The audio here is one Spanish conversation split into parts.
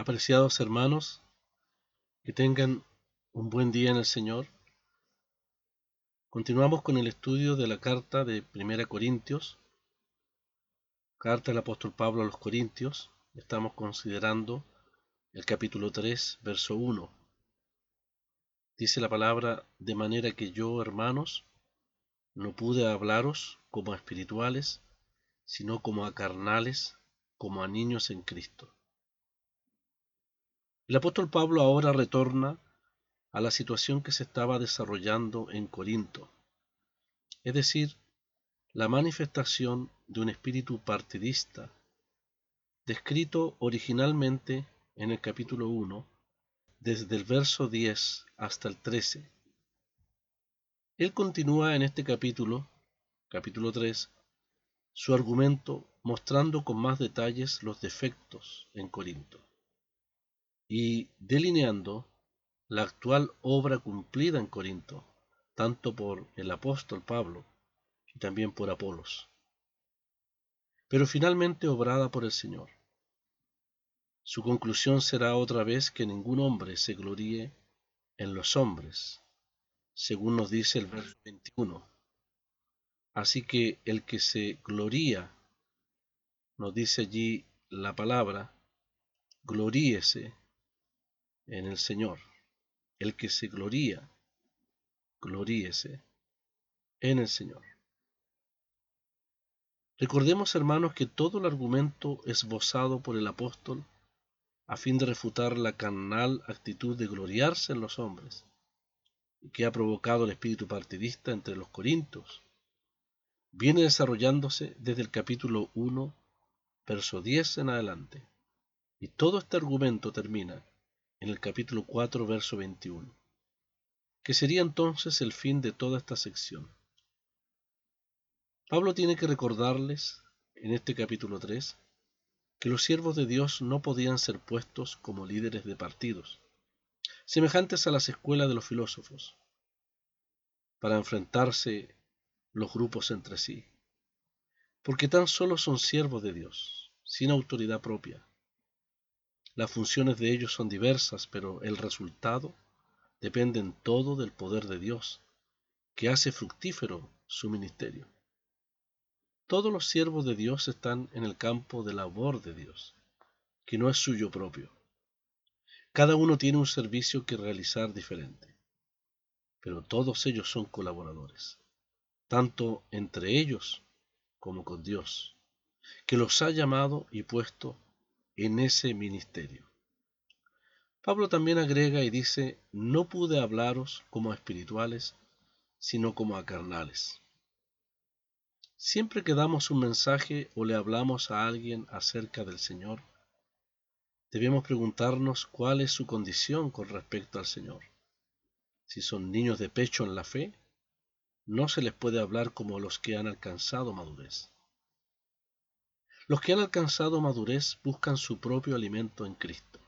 Apreciados hermanos, que tengan un buen día en el Señor. Continuamos con el estudio de la carta de Primera Corintios, carta del apóstol Pablo a los Corintios. Estamos considerando el capítulo 3, verso 1. Dice la palabra, de manera que yo, hermanos, no pude hablaros como a espirituales, sino como a carnales, como a niños en Cristo. El apóstol Pablo ahora retorna a la situación que se estaba desarrollando en Corinto, es decir, la manifestación de un espíritu partidista, descrito originalmente en el capítulo 1, desde el verso 10 hasta el 13. Él continúa en este capítulo, capítulo 3, su argumento mostrando con más detalles los defectos en Corinto y delineando la actual obra cumplida en Corinto, tanto por el apóstol Pablo y también por Apolos, pero finalmente obrada por el Señor. Su conclusión será otra vez que ningún hombre se gloríe en los hombres, según nos dice el verso 21. Así que el que se gloría, nos dice allí la palabra, gloríese en el Señor. El que se gloría, gloríese en el Señor. Recordemos, hermanos, que todo el argumento esbozado por el apóstol a fin de refutar la carnal actitud de gloriarse en los hombres, que ha provocado el espíritu partidista entre los corintios, viene desarrollándose desde el capítulo 1, verso 10 en adelante. Y todo este argumento termina en el capítulo 4, verso 21, que sería entonces el fin de toda esta sección. Pablo tiene que recordarles, en este capítulo 3, que los siervos de Dios no podían ser puestos como líderes de partidos, semejantes a las escuelas de los filósofos, para enfrentarse los grupos entre sí, porque tan solo son siervos de Dios, sin autoridad propia, las funciones de ellos son diversas, pero el resultado depende en todo del poder de Dios, que hace fructífero su ministerio. Todos los siervos de Dios están en el campo de labor de Dios, que no es suyo propio. Cada uno tiene un servicio que realizar diferente, pero todos ellos son colaboradores, tanto entre ellos como con Dios, que los ha llamado y puesto en ese ministerio. Pablo también agrega y dice, no pude hablaros como a espirituales, sino como a carnales. Siempre que damos un mensaje o le hablamos a alguien acerca del Señor, debemos preguntarnos cuál es su condición con respecto al Señor. Si son niños de pecho en la fe, no se les puede hablar como los que han alcanzado madurez. Los que han alcanzado madurez buscan su propio alimento en Cristo.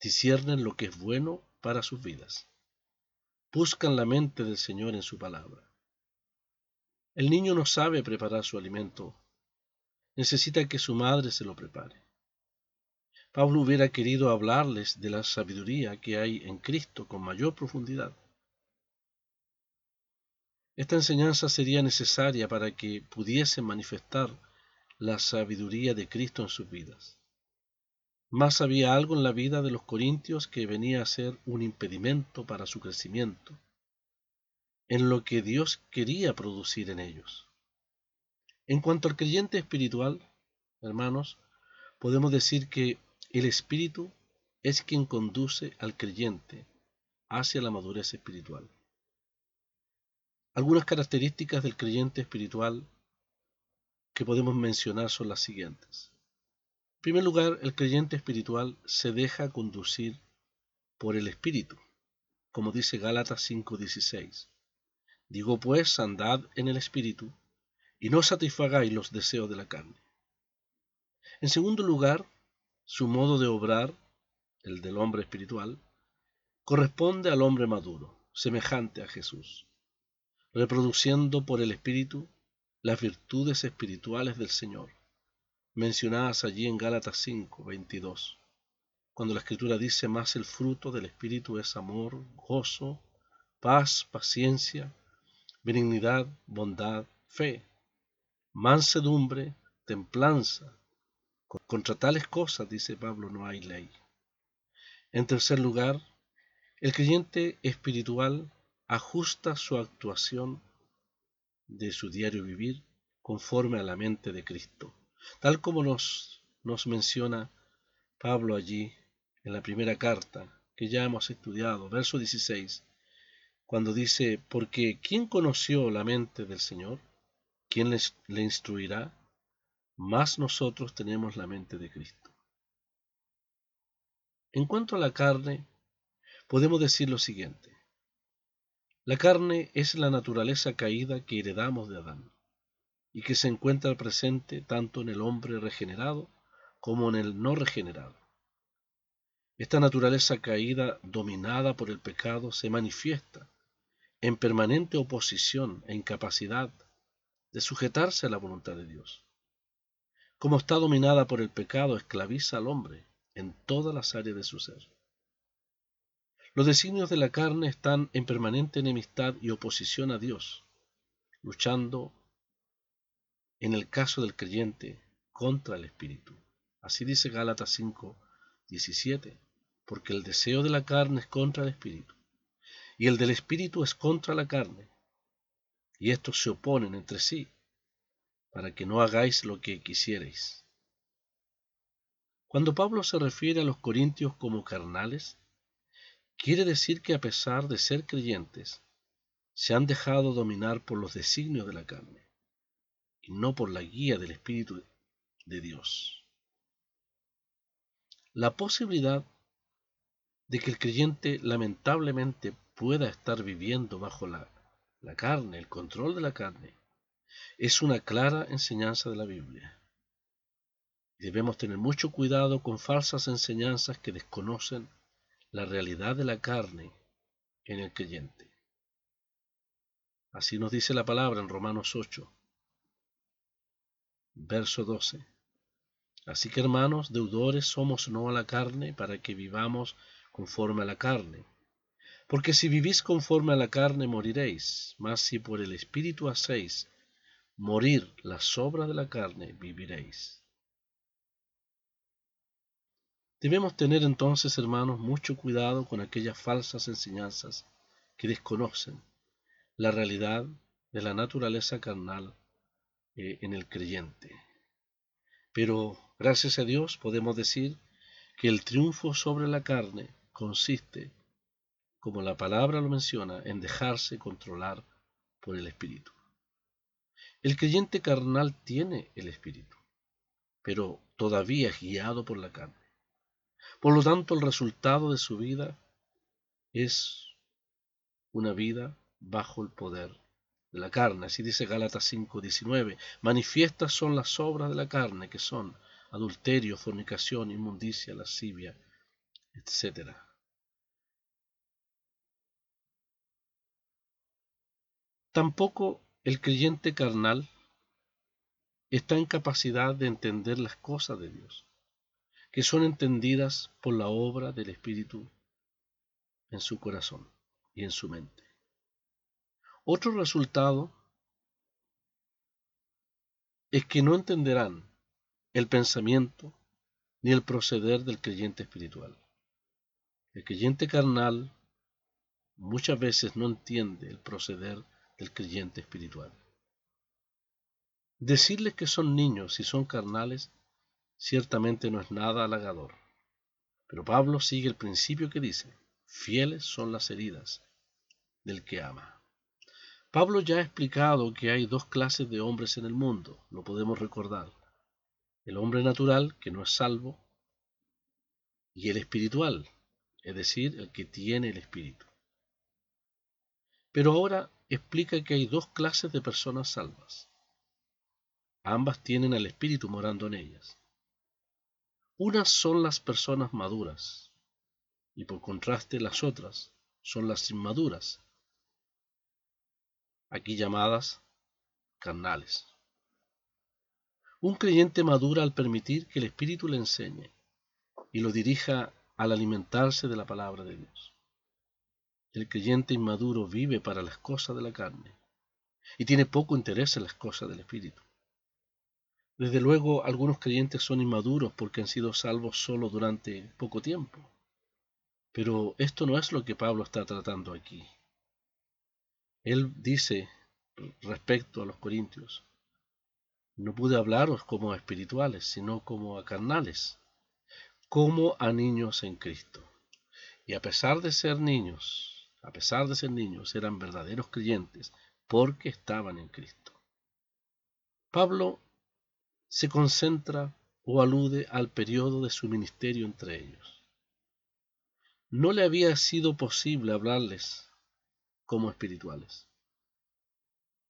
Disciernen lo que es bueno para sus vidas. Buscan la mente del Señor en su palabra. El niño no sabe preparar su alimento. Necesita que su madre se lo prepare. Pablo hubiera querido hablarles de la sabiduría que hay en Cristo con mayor profundidad. Esta enseñanza sería necesaria para que pudiesen manifestar la sabiduría de Cristo en sus vidas. Más había algo en la vida de los corintios que venía a ser un impedimento para su crecimiento, en lo que Dios quería producir en ellos. En cuanto al creyente espiritual, hermanos, podemos decir que el Espíritu es quien conduce al creyente hacia la madurez espiritual. Algunas características del creyente espiritual que podemos mencionar son las siguientes. En primer lugar, el creyente espiritual se deja conducir por el Espíritu, como dice Gálatas 5:16. Digo pues, andad en el Espíritu, y no satisfagáis los deseos de la carne. En segundo lugar, su modo de obrar, el del hombre espiritual, corresponde al hombre maduro, semejante a Jesús, reproduciendo por el Espíritu las virtudes espirituales del Señor, mencionadas allí en Gálatas 5, 22. cuando la escritura dice más el fruto del Espíritu es amor, gozo, paz, paciencia, benignidad, bondad, fe, mansedumbre, templanza. Contra tales cosas, dice Pablo, no hay ley. En tercer lugar, el creyente espiritual ajusta su actuación de su diario vivir conforme a la mente de Cristo, tal como nos, nos menciona Pablo allí en la primera carta que ya hemos estudiado, verso 16, cuando dice, porque ¿quién conoció la mente del Señor? ¿Quién le instruirá? Más nosotros tenemos la mente de Cristo. En cuanto a la carne, podemos decir lo siguiente. La carne es la naturaleza caída que heredamos de Adán y que se encuentra presente tanto en el hombre regenerado como en el no regenerado. Esta naturaleza caída, dominada por el pecado, se manifiesta en permanente oposición e incapacidad de sujetarse a la voluntad de Dios. Como está dominada por el pecado, esclaviza al hombre en todas las áreas de su ser. Los designios de la carne están en permanente enemistad y oposición a Dios, luchando, en el caso del creyente, contra el Espíritu. Así dice Gálatas 5, 17, porque el deseo de la carne es contra el Espíritu, y el del Espíritu es contra la carne, y estos se oponen entre sí, para que no hagáis lo que quisierais. Cuando Pablo se refiere a los corintios como carnales, quiere decir que a pesar de ser creyentes, se han dejado dominar por los designios de la carne y no por la guía del Espíritu de Dios. La posibilidad de que el creyente lamentablemente pueda estar viviendo bajo la, carne, el control de la carne, es una clara enseñanza de la Biblia. Debemos tener mucho cuidado con falsas enseñanzas que desconocen la realidad de la carne en el creyente. Así nos dice la palabra en Romanos 8, verso 12. Así que hermanos, deudores somos no a la carne para que vivamos conforme a la carne. Porque si vivís conforme a la carne moriréis, mas si por el Espíritu hacéis morir las obras de la carne, viviréis. Debemos tener entonces, hermanos, mucho cuidado con aquellas falsas enseñanzas que desconocen la realidad de la naturaleza carnal eh, en el creyente. Pero, gracias a Dios, podemos decir que el triunfo sobre la carne consiste, como la palabra lo menciona, en dejarse controlar por el Espíritu. El creyente carnal tiene el Espíritu, pero todavía es guiado por la carne. Por lo tanto, el resultado de su vida es una vida bajo el poder de la carne. Así dice Gálatas 5:19. Manifiestas son las obras de la carne, que son adulterio, fornicación, inmundicia, lascivia, etc. Tampoco el creyente carnal está en capacidad de entender las cosas de Dios que son entendidas por la obra del Espíritu en su corazón y en su mente. Otro resultado es que no entenderán el pensamiento ni el proceder del creyente espiritual. El creyente carnal muchas veces no entiende el proceder del creyente espiritual. Decirles que son niños y son carnales ciertamente no es nada halagador. Pero Pablo sigue el principio que dice, fieles son las heridas del que ama. Pablo ya ha explicado que hay dos clases de hombres en el mundo, lo podemos recordar. El hombre natural, que no es salvo, y el espiritual, es decir, el que tiene el espíritu. Pero ahora explica que hay dos clases de personas salvas. Ambas tienen al espíritu morando en ellas. Unas son las personas maduras y por contraste las otras son las inmaduras, aquí llamadas carnales. Un creyente madura al permitir que el Espíritu le enseñe y lo dirija al alimentarse de la palabra de Dios. El creyente inmaduro vive para las cosas de la carne y tiene poco interés en las cosas del Espíritu. Desde luego, algunos creyentes son inmaduros porque han sido salvos solo durante poco tiempo. Pero esto no es lo que Pablo está tratando aquí. Él dice respecto a los corintios, no pude hablaros como a espirituales, sino como a carnales, como a niños en Cristo. Y a pesar de ser niños, a pesar de ser niños, eran verdaderos creyentes porque estaban en Cristo. Pablo se concentra o alude al periodo de su ministerio entre ellos. No le había sido posible hablarles como espirituales.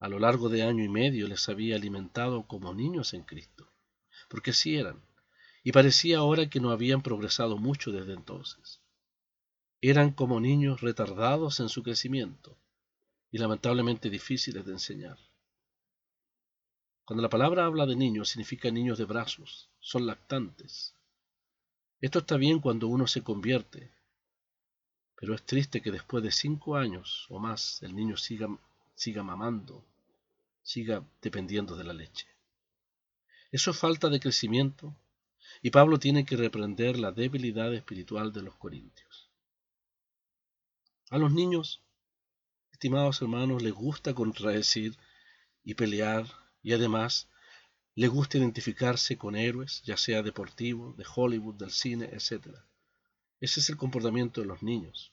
A lo largo de año y medio les había alimentado como niños en Cristo, porque sí eran, y parecía ahora que no habían progresado mucho desde entonces. Eran como niños retardados en su crecimiento y lamentablemente difíciles de enseñar. Cuando la palabra habla de niños, significa niños de brazos, son lactantes. Esto está bien cuando uno se convierte, pero es triste que después de cinco años o más el niño siga, siga mamando, siga dependiendo de la leche. Eso es falta de crecimiento y Pablo tiene que reprender la debilidad espiritual de los corintios. A los niños, estimados hermanos, les gusta contradecir y pelear y además le gusta identificarse con héroes, ya sea deportivos, de Hollywood, del cine, etc. Ese es el comportamiento de los niños.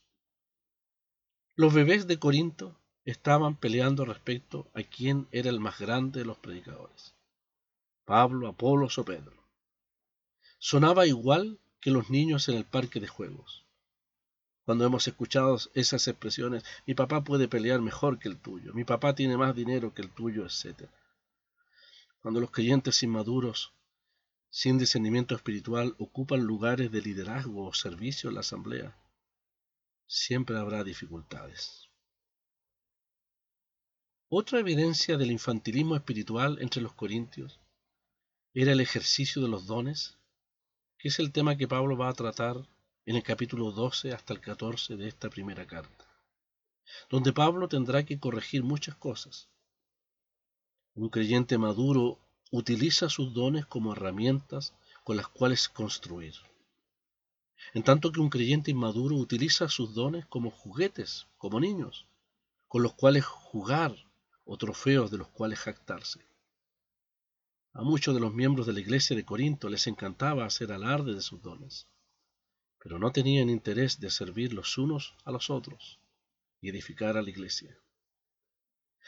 Los bebés de Corinto estaban peleando respecto a quién era el más grande de los predicadores, Pablo, Apolos o Pedro. Sonaba igual que los niños en el parque de juegos. Cuando hemos escuchado esas expresiones, mi papá puede pelear mejor que el tuyo, mi papá tiene más dinero que el tuyo, etc cuando los creyentes inmaduros, sin discernimiento espiritual, ocupan lugares de liderazgo o servicio en la asamblea, siempre habrá dificultades. Otra evidencia del infantilismo espiritual entre los corintios era el ejercicio de los dones, que es el tema que Pablo va a tratar en el capítulo 12 hasta el 14 de esta primera carta, donde Pablo tendrá que corregir muchas cosas, un creyente maduro utiliza sus dones como herramientas con las cuales construir. En tanto que un creyente inmaduro utiliza sus dones como juguetes, como niños, con los cuales jugar o trofeos de los cuales jactarse. A muchos de los miembros de la iglesia de Corinto les encantaba hacer alarde de sus dones, pero no tenían interés de servir los unos a los otros y edificar a la iglesia.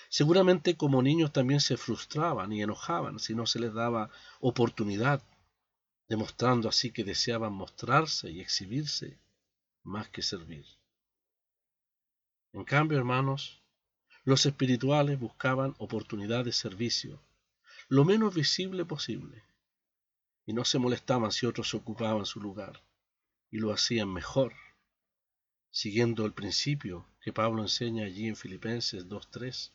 Seguramente como niños también se frustraban y enojaban si no se les daba oportunidad, demostrando así que deseaban mostrarse y exhibirse más que servir. En cambio, hermanos, los espirituales buscaban oportunidad de servicio, lo menos visible posible, y no se molestaban si otros ocupaban su lugar, y lo hacían mejor, siguiendo el principio que Pablo enseña allí en Filipenses 2.3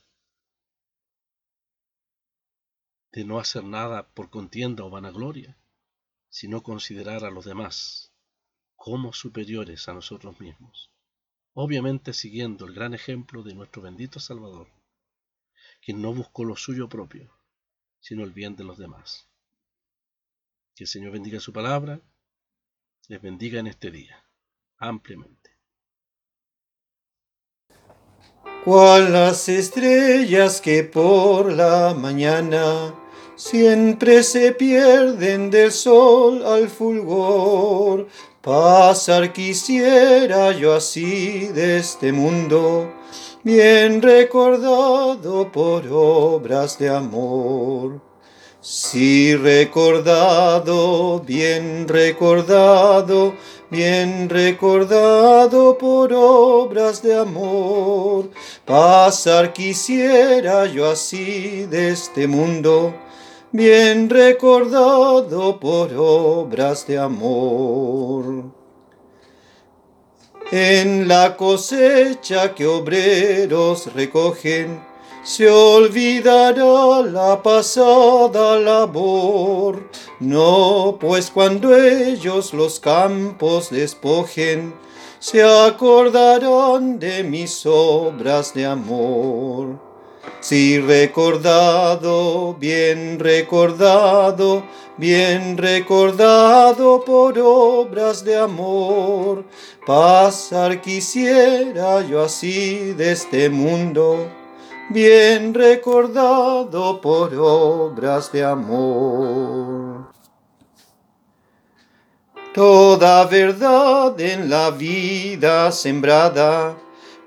de no hacer nada por contienda o vanagloria, sino considerar a los demás como superiores a nosotros mismos, obviamente siguiendo el gran ejemplo de nuestro bendito Salvador, quien no buscó lo suyo propio, sino el bien de los demás. Que el Señor bendiga su palabra, les bendiga en este día, ampliamente. Cual las estrellas que por la mañana siempre se pierden del sol al fulgor. Pasar quisiera yo así de este mundo, bien recordado por obras de amor. Sí recordado, bien recordado, bien recordado por obras de amor. Pasar quisiera yo así de este mundo, bien recordado por obras de amor. En la cosecha que obreros recogen, se olvidará la pasada labor. No, pues cuando ellos los campos despojen, se acordarán de mis obras de amor. Si recordado, bien recordado, bien recordado por obras de amor, pasar quisiera yo así de este mundo, bien recordado por obras de amor. Toda verdad en la vida sembrada,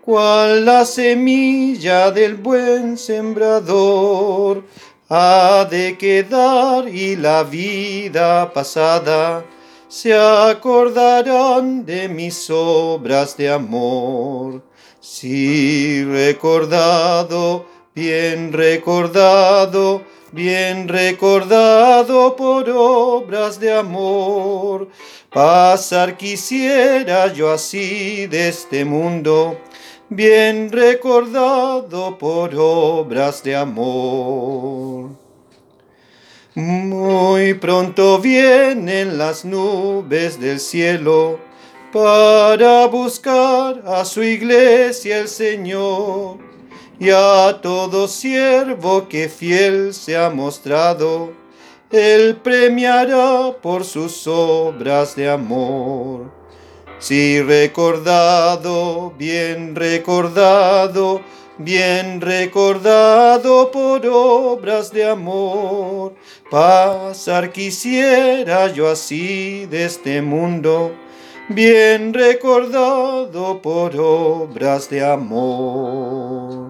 cual la semilla del buen sembrador, ha de quedar y la vida pasada se acordarán de mis obras de amor. Si recordado, bien recordado, bien recordado por obras de amor, pasar quisiera yo así de este mundo bien recordado por obras de amor. Muy pronto vienen las nubes del cielo para buscar a su iglesia el Señor y a todo siervo que fiel se ha mostrado, Él premiará por sus obras de amor. Si recordado, bien recordado, bien recordado por obras de amor, pasar quisiera yo así de este mundo, bien recordado por obras de amor.